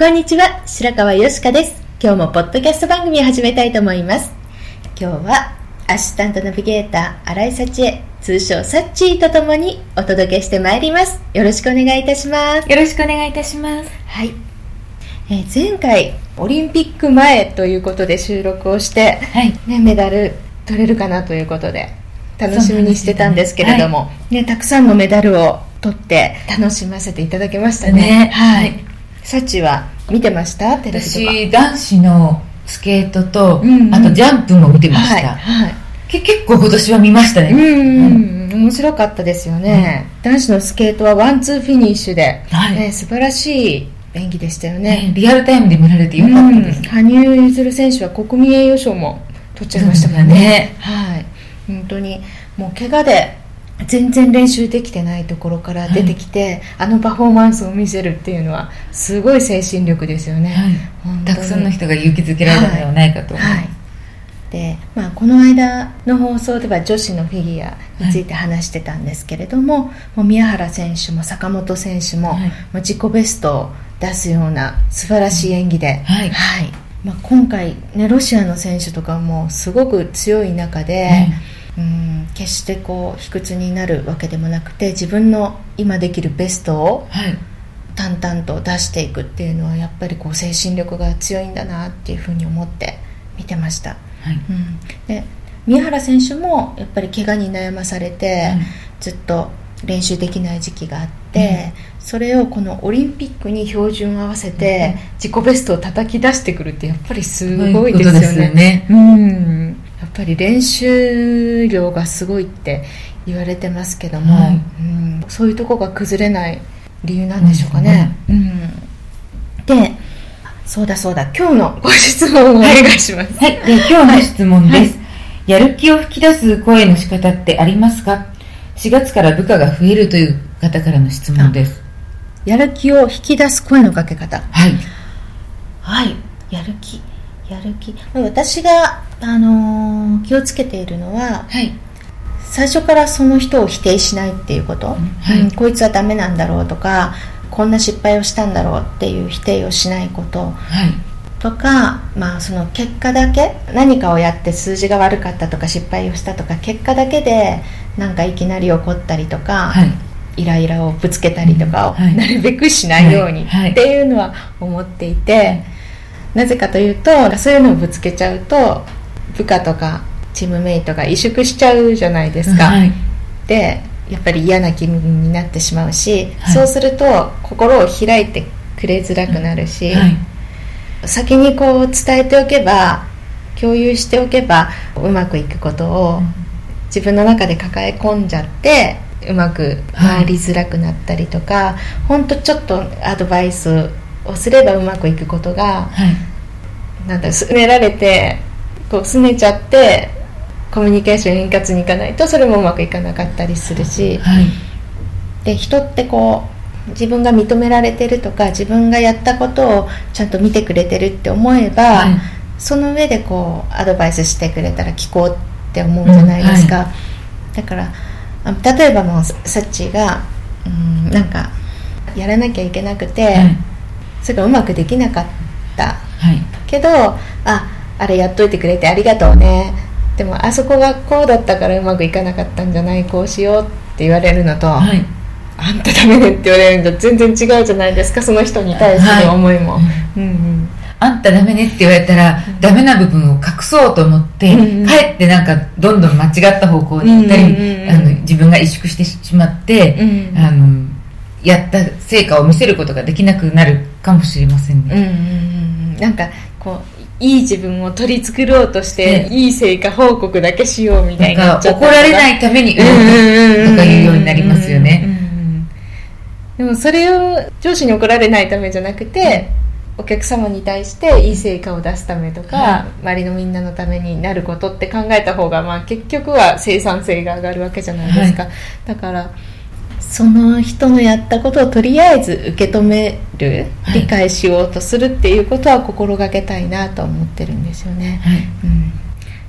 こんにちは。白川よしかです。今日もポッドキャスト番組を始めたいと思います。今日はアシスタントナビゲーター、新井幸恵、通称サッチーとともにお届けしてまいります。よろしくお願いいたします。よろしくお願いいたします。はい。えー前回、オリンピック前ということで収録をして、はい。ね、メダル取れるかなということで楽しみにしてたんですけれども、ねたくさんのメダルを取って楽しませていただきましたねねはいサチは見てました？テレビとか。私、男子のスケートと、うんうん。あとジャンプも見てました。はい、はい。け結構今年は見ましたね。うんうん、面白かったですよね、男子のスケートはワンツーフィニッシュで、はい。ね素晴らしい演技でしたよね。ね、リアルタイムで見られてよかったです。うん。羽生結弦選手は国民栄誉賞も取っちゃいましたもんね。ね。はい。本当にもう怪我で全然練習できてないところから出てきて、あのパフォーマンスを見せるっていうのはすごい精神力ですよね、はい。たくさんの人が勇気づけられたのではないかと思います。はい。でまあ、この間の放送では女子のフィギュアについて話してたんですけれども,、もう宮原選手も坂本選手も,、自己ベストを出すような素晴らしい演技で、はい。まあ、今回、ね、ロシアの選手とかもすごく強い中で、うん決してこう卑屈になるわけでもなくて自分の今できるベストをはい。淡々と出していくっていうのはやっぱりこう精神力が強いんだなっていうふうに思って見てました、はい。うん、で宮原選手もやっぱり怪我に悩まされて、うん。ずっと練習できない時期があって、それをこのオリンピックに標準を合わせて自己ベストを叩き出してくるってやっぱりすごいですよね。そうね。うん。やっぱり練習量がすごいって言われてますけども、はいうんそういうとこが崩れない理由なんでしょうかね。うんでそうだそうだ今日のご質問をお願いします。はい。で、今日の質問です。やる気を吹き出す声の仕方ってありますか ?4 月から部下が増えるという方からの質問です。やる気を引き出す声のかけ方はい。はいやる気やる気私が、あのー気をつけているのははい。最初からその人を否定しないっていうこと、はい。うんこいつはダメなんだろうとかこんな失敗をしたんだろうっていう否定をしないこと。はい。とか、まあ、その結果だけ何かをやって数字が悪かったとか失敗をしたとか結果だけでなんかいきなり怒ったりとか、はい。イライラをぶつけたりとかをはい。なるべくしないようにっていうのは思っていてなぜかというとそういうのをぶつけちゃうと部下とかチームメイトが萎縮しちゃうじゃないですか、はい。でやっぱり嫌な気分になってしまうし、はいそうすると心を開いてくれづらくなるし、はい。先にこう伝えておけば共有しておけばうまくいくことを自分の中で抱え込んじゃってうまく回りづらくなったりとか、ほんとちょっとアドバイスをすればうまくいくことがはい。なんだすねられてこうすねちゃってコミュニケーション円滑にいかないとそれもうまくいかなかったりするし、はい。で人ってこう自分が認められてるとか自分がやったことをちゃんと見てくれてるって思えば、はいその上でこうアドバイスしてくれたら聞こうって思うじゃないですか、だからあ例えばもうサッチーがうんなんかやらなきゃいけなくて、はい。それがうまくできなかったはい。けどああれやっといてくれてありがとうね。っでもあそこがこうだったからうまくいかなかったんじゃないこうしようって言われるのと、はい。あんたダメねって言われるのと全然違うじゃないですかその人に対する思いも、うんうん。あんたダメねって言われたら、ダメな部分を隠そうと思って、うんかえってなんかどんどん間違った方向に行ったり、うんうんうんあの自分が萎縮してしまって、うんあのやった成果を見せることができなくなるかもしれませんね。うんうんうん。なんかこういい自分を取り繕ろうとして、ね。いい成果報告だけしようみたないな怒られないために、うんうんうんうんとか言うようになりますよね。でもそれを上司に怒られないためじゃなくて、お客様に対していい成果を出すためとか、は周りのみんなのためになることって考えた方が、まあ、結局は生産性が上がるわけじゃないですか、だからその人のやったことをとりあえず受け止める、はい。理解しようとするっていうことは心がけたいなと思ってるんですよね、はい。うん、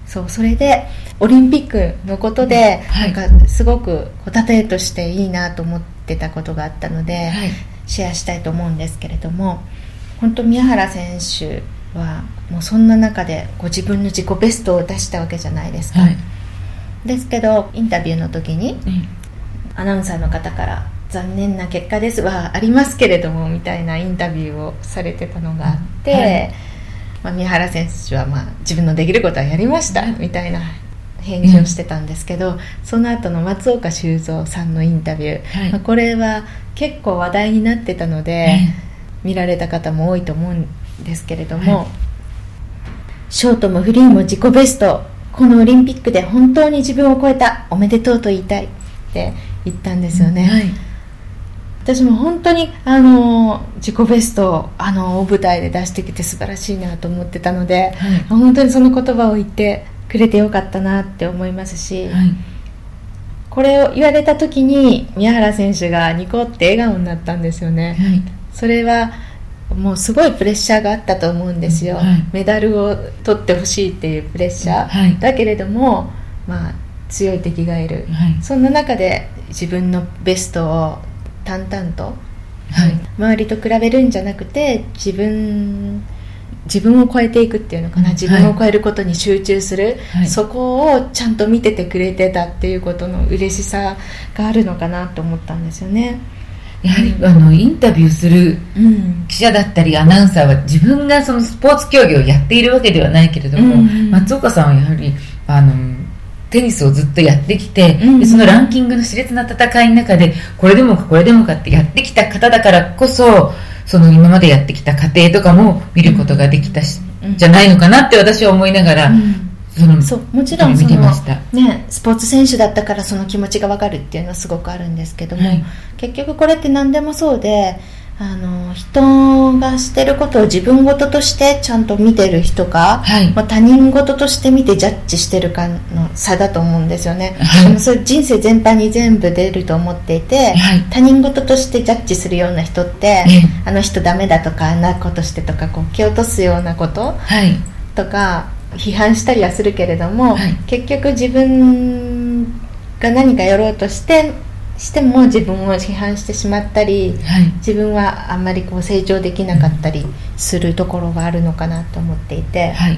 そうそれでオリンピックのことで、はい。なんかすごく例えとしていいなと思ってたことがあったので、はい。シェアしたいと思うんですけれども本当宮原選手はもうそんな中でご自分の自己ベストを出したわけじゃないですか、はい。ですけどインタビューの時にうんアナウンサーの方から「残念な結果です」はありますけれどもみたいなインタビューをされてたのがあって、はい。まあ、宮原選手はまあ自分のできることはやりましたはいみたいな返事をしてたんですけど、その後の松岡修造さんのインタビュー、はい。まあこれは結構話題になってたので、見られた方も多いと思うんですけれども、はい。ショートもフリーも自己ベスト。このオリンピックで本当に自分を超えた。おめでとうと言いたい。って言ったんですよね、はい私も本当にあの自己ベストをあの大舞台で出してきて素晴らしいなと思ってたので、はい。本当にその言葉を言ってくれてよかったなって思いますし、はい。これを言われた時に宮原選手がニコって笑顔になったんですよね、はい。それはもうすごいプレッシャーがあったと思うんですよ、はい。メダルを取ってほしいっていうプレッシャー、はい。だけれども、まあ、強い敵がいる、はい。そんな中で自分のベストを淡々と、はい。周りと比べるんじゃなくて自分自分を超えていくっていうのかな？はい。自分を超えることに集中する、はい。そこをちゃんと見ててくれてたっていうことの嬉しさがあるのかなと思ったんですよね。やはりあのインタビューするうん。記者だったりアナウンサーは自分がそのスポーツ競技をやっているわけではないけれども、うんうん。松岡さんはやはりあのテニスをずっとやってきて、うんうん。でそのランキングの熾烈な戦いの中でこれでもかこれでもかってやってきた方だからこそその今までやってきた過程とかも見ることができたし、うん。じゃないのかなって私は思いながら、うん。そのそうもちろんその見てました。ね、スポーツ選手だったからその気持ちが分かるっていうのはすごくあるんですけども、はい。結局これって何でもそうであの人がしてることを自分事としてちゃんと見てる人か、はい。まあ、他人事として見てジャッジしてるかの差だと思うんですよね、はい。でもそれ人生全般に全部出ると思っていて、はい。他人事としてジャッジするような人って、えあの人ダメだとかあんなことしてとかこう蹴落とすようなことはい。とか批判したりはするけれども、はい結局自分が何かやろうとしてしても自分を批判してしまったりはい。自分はあんまりこう成長できなかったりするところがあるのかなと思っていてはい。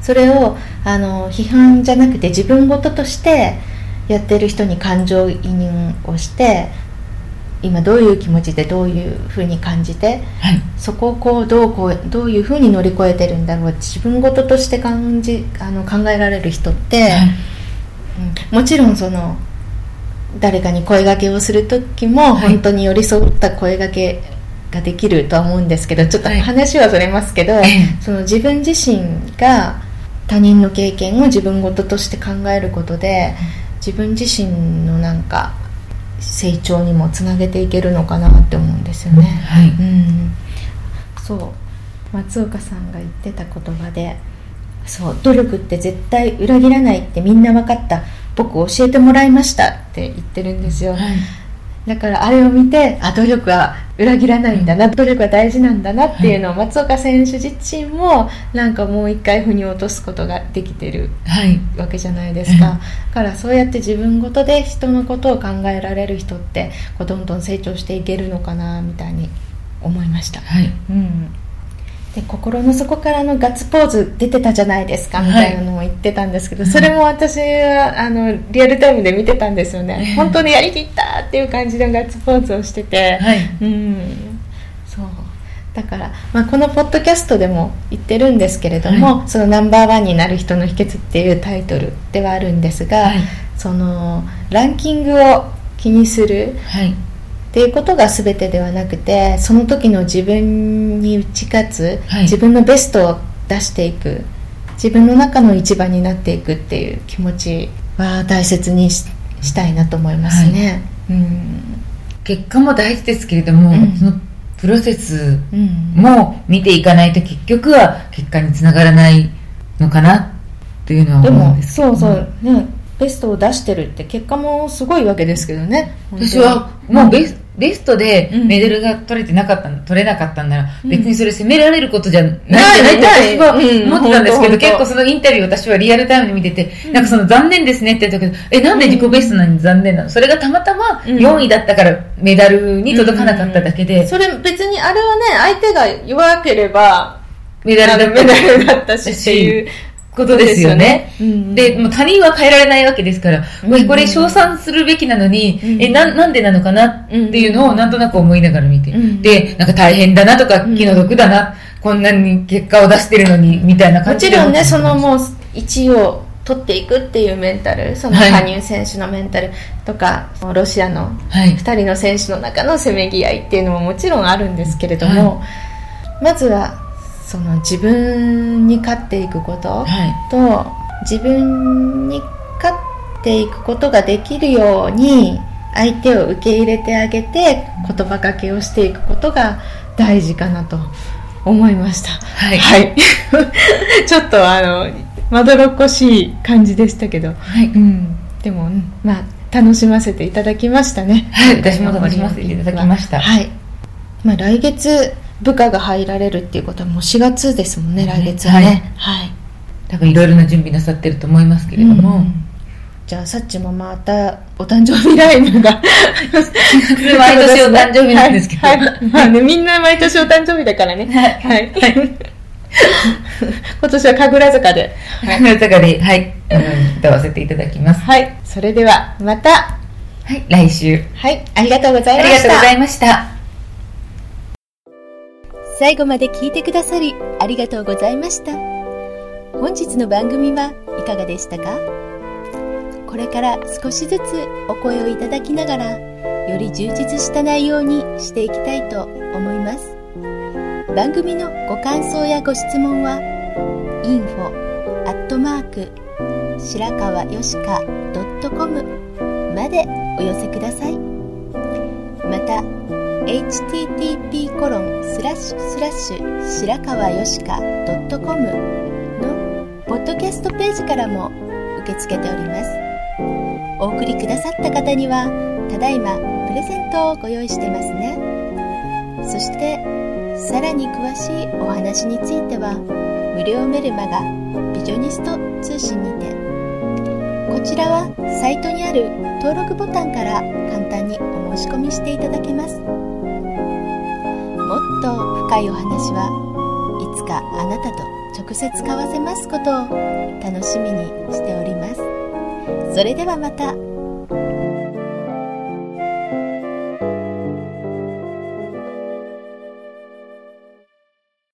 それをあの批判じゃなくて自分事としてやってる人に感情移入をして今どういう気持ちでどういうふうに感じてはい。そこをこうどうこうどういうふうに乗り越えてるんだろう自分事として感じあの考えられる人って、はい。うん。もちろんその誰かに声掛けをする時もはい。本当に寄り添った声掛けができるとは思うんですけどちょっとはい。話はそれますけど、ええ。その自分自身が他人の経験を自分事として考えることで自分自身のなんか成長にもつなげていけるのかなって思うんですよね。はい。うん、そう。松岡さんが言ってた言葉でそう努力って絶対裏切らないってみんな分かった。僕教えてもらいましたって言ってるんですよ、はい。だからあれを見てあ努力は裏切らないんだな、努力は大事なんだなっていうのを松岡選手自身もなんかもう一回腑に落とすことができてるはい。わけじゃないですか、だからそうやって自分ごとで人のことを考えられる人ってこうどんどん成長していけるのかなみたいに思いました、はい。うん、で心の底からのガッツポーズ出てたじゃないですかみたいなのも言ってたんですけど、それも私はあのリアルタイムで見てたんですよね、本当にやりきったっていう感じのガッツポーズをしてて、はい。うん。そう。だから、まあ、このポッドキャストでも言ってるんですけれども、そのナンバーワンになる人の秘訣っていうタイトルではあるんですが、はい。そのランキングを気にするはいっていうことが全てではなくてその時の自分に打ち勝つ、はい。自分のベストを出していく自分の中の一番になっていくっていう気持ちは大切にししたいなと思いますね。うん。結果も大事ですけれども、うん。そのプロセスうん。も見ていかないと結局は結果につながらないのかなっていうのはでも思うんです。そうそう、ねベストを出してるって結果もすごいわけですけどね。私はもうベス,、ベストでうん。メダルが取れてなかった取れなかったんなら、うん。別にそれ責められることじゃない。んじゃない。私は思ってたんですけど、結構そのインタビューを私はリアルタイムで見てて、なんかその残念ですねって言ったけど、え、なんで自己ベストなのに残念なの？それがたまたまうん。4位だったからメダルに届かなかっただけで、それ別にあれはね相手が弱ければメダルだった。しっていうことですよね。うんで、もう他人は変えられないわけですから、うんうわこれ称賛するべきなのに、うんえ、な、なんでなのかな？っていうのをなんとなく思いながら見て、うんで、なんか大変だなとか、うん気の毒だな、こんなに結果を出してるのに、みたいなも感じで。ちろんね、そのう、もう1位を取っていくっていうメンタル、そのはい羽生選手のメンタルとか、ロシアのはい。2人の選手の中のせめぎ合いっていうのももちろんあるんですけれども、まずはその自分に勝っていくことはい。と、自分に勝っていくことができるように、相手を受け入れてあげて言葉かけをしていくことが大事かなと思いました。はい。はい。ちょっとあの、まどろっこしい感じでしたけど、はい。うん。でも、うんまあ、楽しませていただきましたね。はい私も楽しませていただきましたはい。まあ、来月、部下が入られるっていうことはもう4月ですもんね、来月はね。はい。多分いろいろな準備なさってると思いますけれども、うんじゃあ、さっちもまた、お誕生日ライブが。毎年お誕生日なんですけどはい。はいまあね、みんな毎年お誕生日だからね。はい。今年は神楽坂で。はい。だから、はい、うん歌わせていただきます。はい。それでは、また。はい。来週。はい。ありがとうござあいました。りがとうございました。最後まで聞いてくださりありがとうございました。本日の番組はいかがでしたか？これから少しずつお声をいただきながらより充実した内容にしていきたいと思います。番組のご感想やご質問は info アットマーク白川よしか .com までお寄せください。また http コロンスラッシュスラッシュ白川よしか .com のポッドキャストページからも受け付けております。お送りくださった方にはただいまプレゼントをご用意してますね。そしてさらに詳しいお話については無料メルマガビジョニスト通信にてこちらはサイトにある登録ボタンから簡単にお申し込みしていただけます。もっと深いお話はいつかあなたと直接交わせますことを楽しみにしております。それではまた。